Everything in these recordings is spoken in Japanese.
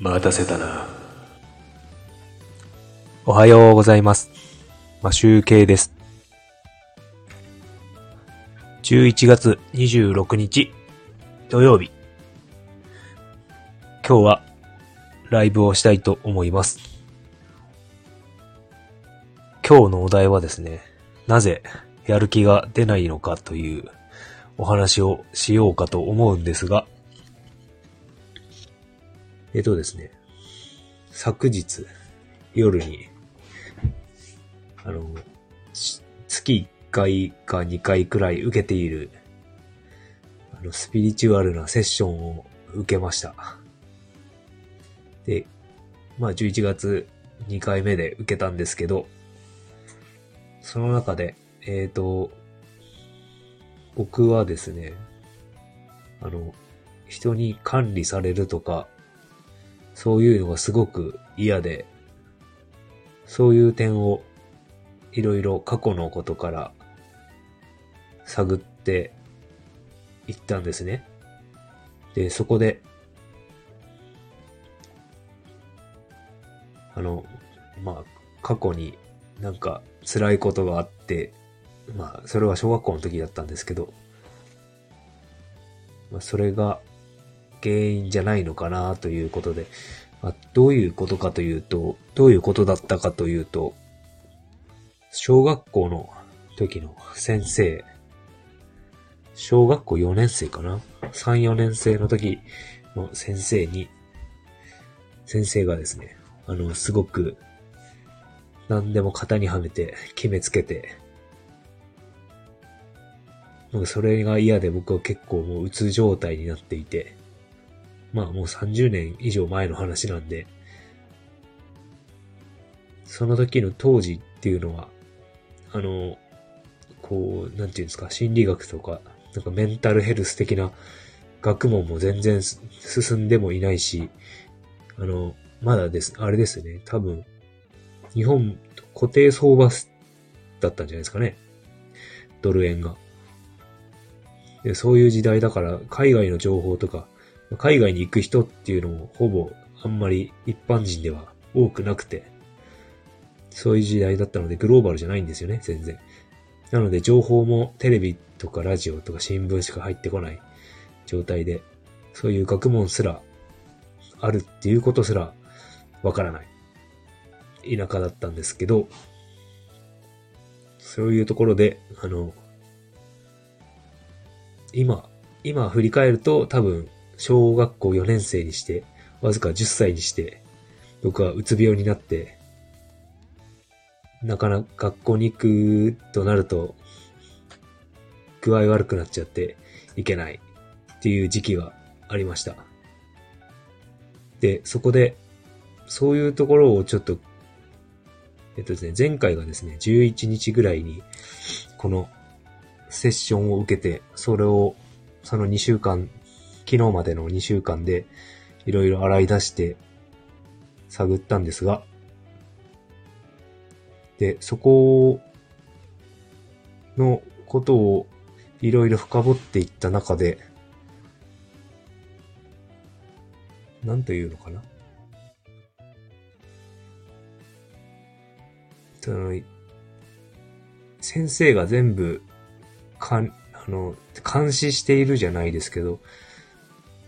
待たせたな。おはようございます。まあ、集計です。11月26日土曜日。今日はライブをしたいと思います。今日のお題はですね、なぜやる気が出ないのかというお話をしようかと思うんですが、えっとですね、昨日夜にあの、月1回か2回くらい受けている、あの、スピリチュアルなセッションを受けました。で、まあ11月2回目で受けたんですけど、その中で、えっ、と、僕はですね、あの、人に管理されるとか、そういうのがすごく嫌で、そういう点をいろいろ過去のことから探っていったんですね。で、そこで、あの、まあ、過去になんか辛いことがあって、まあ、それは小学校の時だったんですけど、まあ、それが原因じゃないのかなということで、まあ、どういうことかというと、どういうことだったかというと、小学校の時の先生、小学校4年生かな ?3、4年生の時の先生に、先生がですね、あの、すごく、何でも型にはめて、決めつけて、なんかそれが嫌で僕は結構もううつ状態になっていて、まあもう30年以上前の話なんで、その時の当時っていうのは、あの、こう、なんていうんですか、心理学とか、なんかメンタルヘルス的な学問も全然進んでもいないし、あの、まだです、あれですね、多分、日本固定相場だったんじゃないですかね。ドル円が。でそういう時代だから、海外の情報とか、海外に行く人っていうのもほぼあんまり一般人では多くなくて、そういう時代だったのでグローバルじゃないんですよね、全然。なので情報もテレビとかラジオとか新聞しか入ってこない状態で、そういう学問すらあるっていうことすらわからない田舎だったんですけど、そういうところで、あの、今、今振り返ると多分小学校4年生にして、わずか10歳にして、僕はうつ病になって、なかなか学校に行くとなると、具合悪くなっちゃっていけないっていう時期がありました。で、そこで、そういうところをちょっと、えっとですね、前回がですね、11日ぐらいに、このセッションを受けて、それを、その2週間、昨日までの2週間で、いろいろ洗い出して、探ったんですが、で、そこのことをいろいろ深掘っていった中で、なんというのかな？その、先生が全部、かん、あの、監視しているじゃないですけど、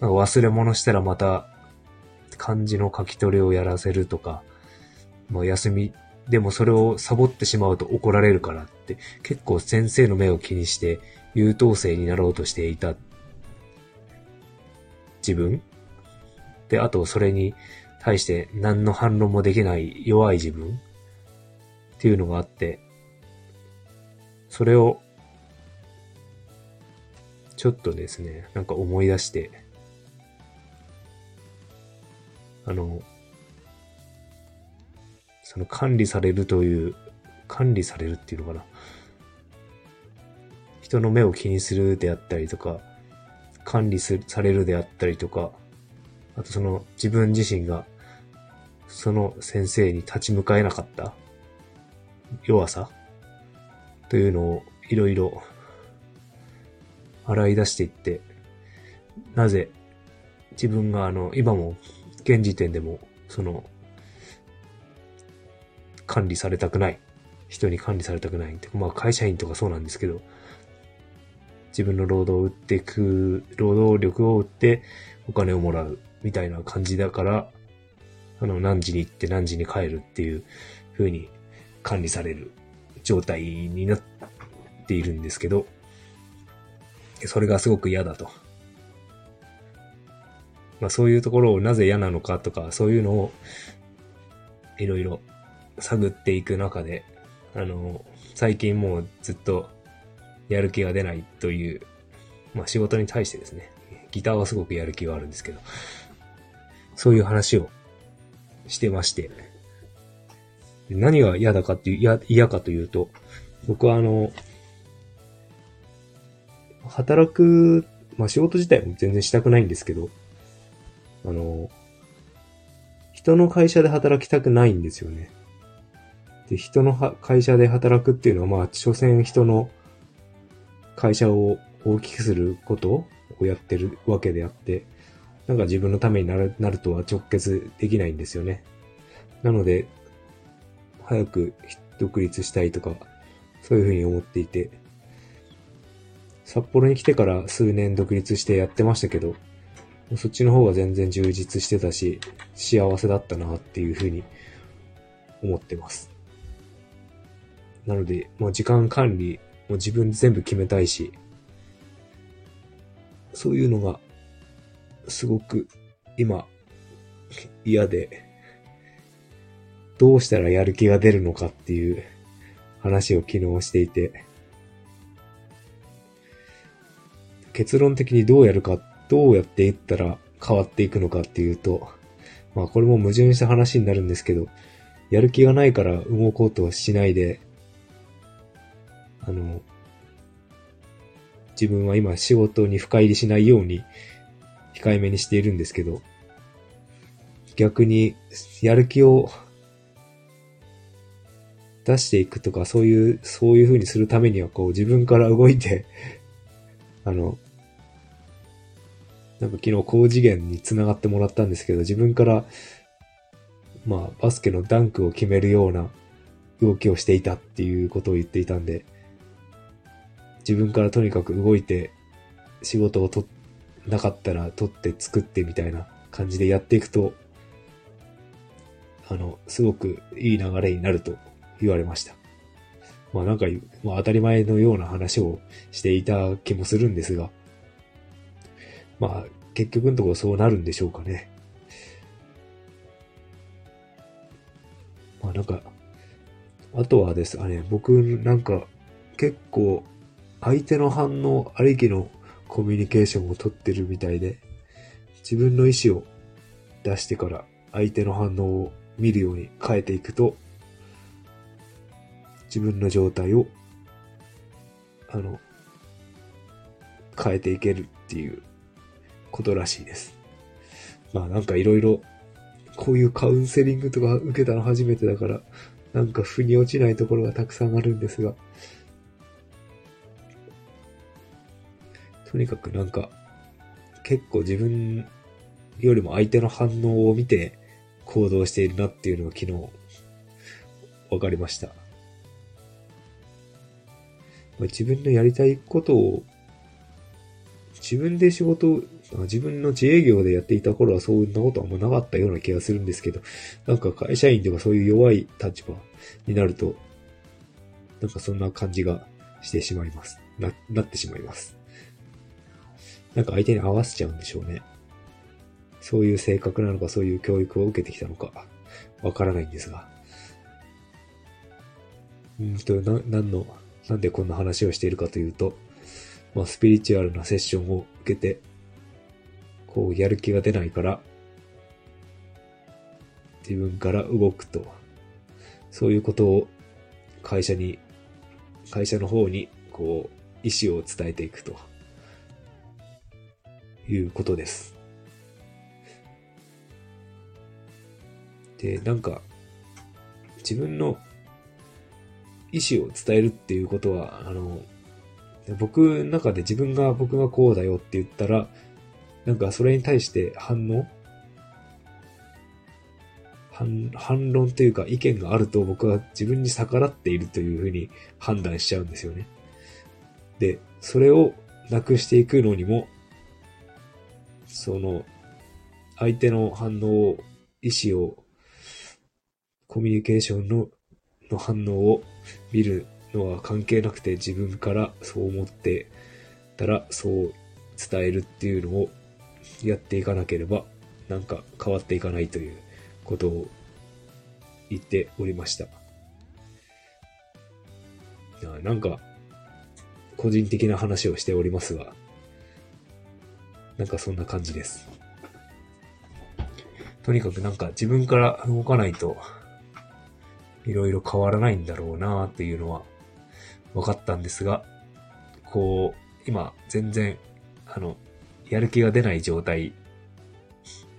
なんか忘れ物したらまた、漢字の書き取りをやらせるとか、もう休み、でもそれをサボってしまうと怒られるからって、結構先生の目を気にして優等生になろうとしていた自分。で、あとそれに対して何の反論もできない弱い自分。っていうのがあって、それをちょっとですね、なんか思い出して、あの、その管理されるという、管理されるっていうのかな。人の目を気にするであったりとか、管理すされるであったりとか、あとその自分自身がその先生に立ち向かえなかった弱さというのをいろいろ洗い出していって、なぜ自分があの、今も現時点でも、その、管理されたくない。人に管理されたくない。まあ会社員とかそうなんですけど、自分の労働を売っていく、労働力を売ってお金をもらうみたいな感じだから、あの、何時に行って何時に帰るっていう風に管理される状態になっているんですけど、それがすごく嫌だと。まあそういうところをなぜ嫌なのかとか、そういうのをいろいろ探っていく中で、あの、最近もうずっとやる気が出ないという、まあ仕事に対してですね、ギターはすごくやる気があるんですけど、そういう話をしてまして、何が嫌だかっていう、嫌、嫌かというと、僕はあの、働く、まあ仕事自体も全然したくないんですけど、あの、人の会社で働きたくないんですよね。で、人の会社で働くっていうのは、まあ、所詮人の会社を大きくすることをやってるわけであって、なんか自分のためになるなるとは直結できないんですよね。なので、早く独立したいとか、そういうふうに思っていて、札幌に来てから数年独立してやってましたけど、そっちの方が全然充実してたし、幸せだったなっていうふうに思ってます。なので、もう時間管理、もう自分全部決めたいし、そういうのが、すごく今、嫌で、どうしたらやる気が出るのかっていう話を昨日していて、結論的にどうやるか、どうやっていったら変わっていくのかっていうと、まあこれも矛盾した話になるんですけど、やる気がないから動こうとしないで、あの、自分は今仕事に深入りしないように控えめにしているんですけど、逆にやる気を出していくとか、そういう、そういう風にするためには、こう自分から動いてあの、なんか昨日高次元に繋がってもらったんですけど、自分から、まあ、バスケのダンクを決めるような動きをしていたっていうことを言っていたんで、自分からとにかく動いて、仕事をと、なかったら取って作ってみたいな感じでやっていくと、あの、すごくいい流れになると言われました。まあなんか、まあ当たり前のような話をしていた気もするんですが、まあ、結局のところそうなるんでしょうかね。まあなんか、あとはですね、僕なんか結構相手の反応ありきのコミュニケーションをとってるみたいで、自分の意思を出してから相手の反応を見るように変えていくと、自分の状態を、あの、変えていけるっていうことらしいです。まあなんかいろいろ、こういうカウンセリングとか受けたの初めてだから、なんか腑に落ちないところがたくさんあるんですが、とにかくなんか、結構自分よりも相手の反応を見て行動しているなっていうのが昨日分かりました。自分のやりたいことを自分で仕事自分の自営業でやっていた頃はそんなことあんまなかったような気がするんですけど、なんか会社員とかそういう弱い立場になると、なんかそんな感じがしてしまいます。な、なってしまいます。なんか相手に合わせちゃうんでしょうね。そういう性格なのか、そういう教育を受けてきたのか、わからないんですが。うんと、な、何の、なんでこんな話をしているかというと、まあ、スピリチュアルなセッションを受けて、こう、やる気が出ないから、自分から動くと、そういうことを会社に、会社の方に、こう、意思を伝えていくと、いうことです。で、なんか、自分の意思を伝えるっていうことは、あの、僕の中で自分が僕がこうだよって言ったら、なんかそれに対して反応？反反論というか意見があると僕は自分に逆らっているというふうに判断しちゃうんですよね。で、それをなくしていくのにも、その、相手の反応を、意思を、コミュニケーションのの反応を見るのは関係なくて自分からそう思ってたらそう伝えるっていうのをやっていかなければなんか変わっていかないということを言っておりました。なんか個人的な話をしておりますが、なんかそんな感じです。とにかくなんか自分から動かないと、いろいろ変わらないんだろうなっていうのは分かったんですが、こう、今全然、あの、やる気が出ない状態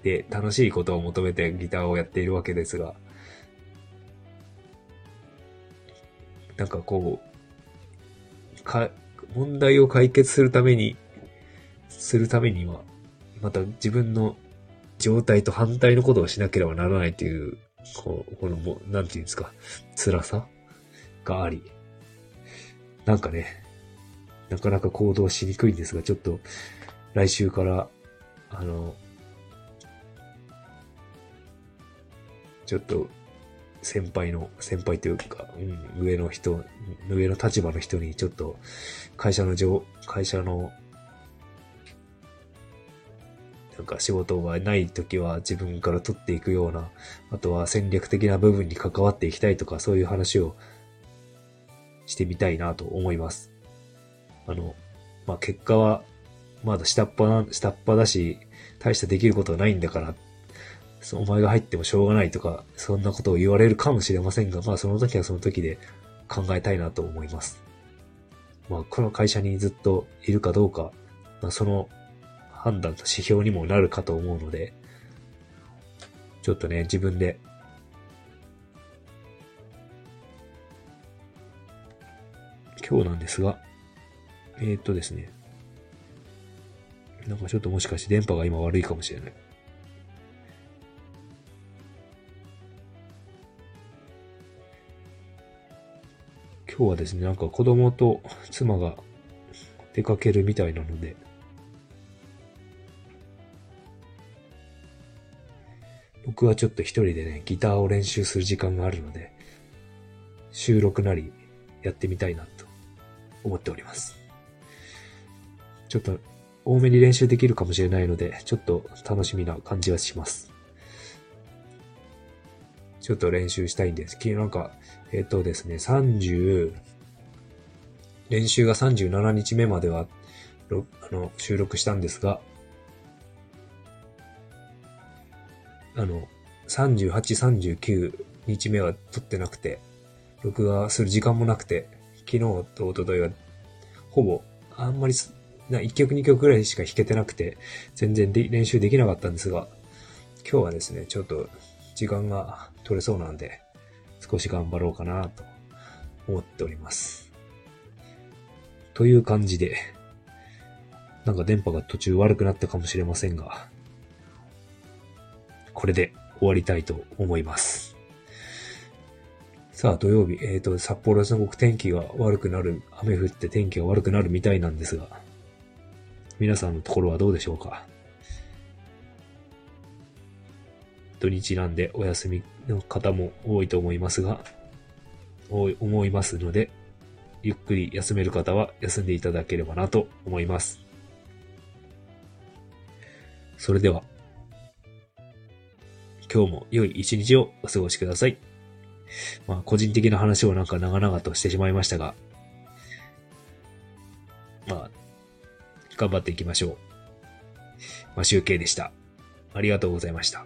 で楽しいことを求めてギターをやっているわけですが、なんかこう、か、問題を解決するために、するためには、また自分の状態と反対のことをしなければならないという、こう、このも、なんていうんですか、辛さがあり、なんかね、なかなか行動しにくいんですが、ちょっと、来週から、あの、ちょっと、先輩の、先輩というか、うん、上の人、上の立場の人にちょっと、会社の上、会社の、なんか仕事がない時は自分から取っていくような、あとは戦略的な部分に関わっていきたいとか、そういう話をしてみたいなと思います。あの、まあ、結果は、まだ下っ端な、下っ端だし、大したできることはないんだからお前が入ってもしょうがないとか、そんなことを言われるかもしれませんが、まあその時はその時で考えたいなと思います。まあこの会社にずっといるかどうか、まあその判断と指標にもなるかと思うので、ちょっとね、自分で今日なんですが、えー、っとですね。なんかちょっともしかして電波が今悪いかもしれない。今日はですね、なんか子供と妻が出かけるみたいなので、僕はちょっと一人でね、ギターを練習する時間があるので、収録なりやってみたいな思っております。ちょっと多めに練習できるかもしれないので、ちょっと楽しみな感じはします。ちょっと練習したいんです。昨日なんか、えっ、とですね、30、練習が37日目までは、あの、収録したんですが、あの、38、39日目は撮ってなくて、録画する時間もなくて、昨日と一昨日は、ほぼ、あんまり、な、1曲2曲ぐらいしか弾けてなくて、全然で練習できなかったんですが、今日はですね、ちょっと、時間が取れそうなんで、少し頑張ろうかなと思っております。という感じで、なんか電波が途中悪くなったかもしれませんが、これで終わりたいと思います。さあ、土曜日、えっ、ー、と、札幌はすごく天気が悪くなる、雨降って天気が悪くなるみたいなんですが、皆さんのところはどうでしょうか？土日なんでお休みの方も多いと思いますが、多い思いますので、ゆっくり休める方は休んでいただければなと思います。それでは、今日も良い一日をお過ごしください。まあ、個人的な話をなんか長々としてしまいましたが、まあ、頑張っていきましょう。まあ、集計でした。ありがとうございました。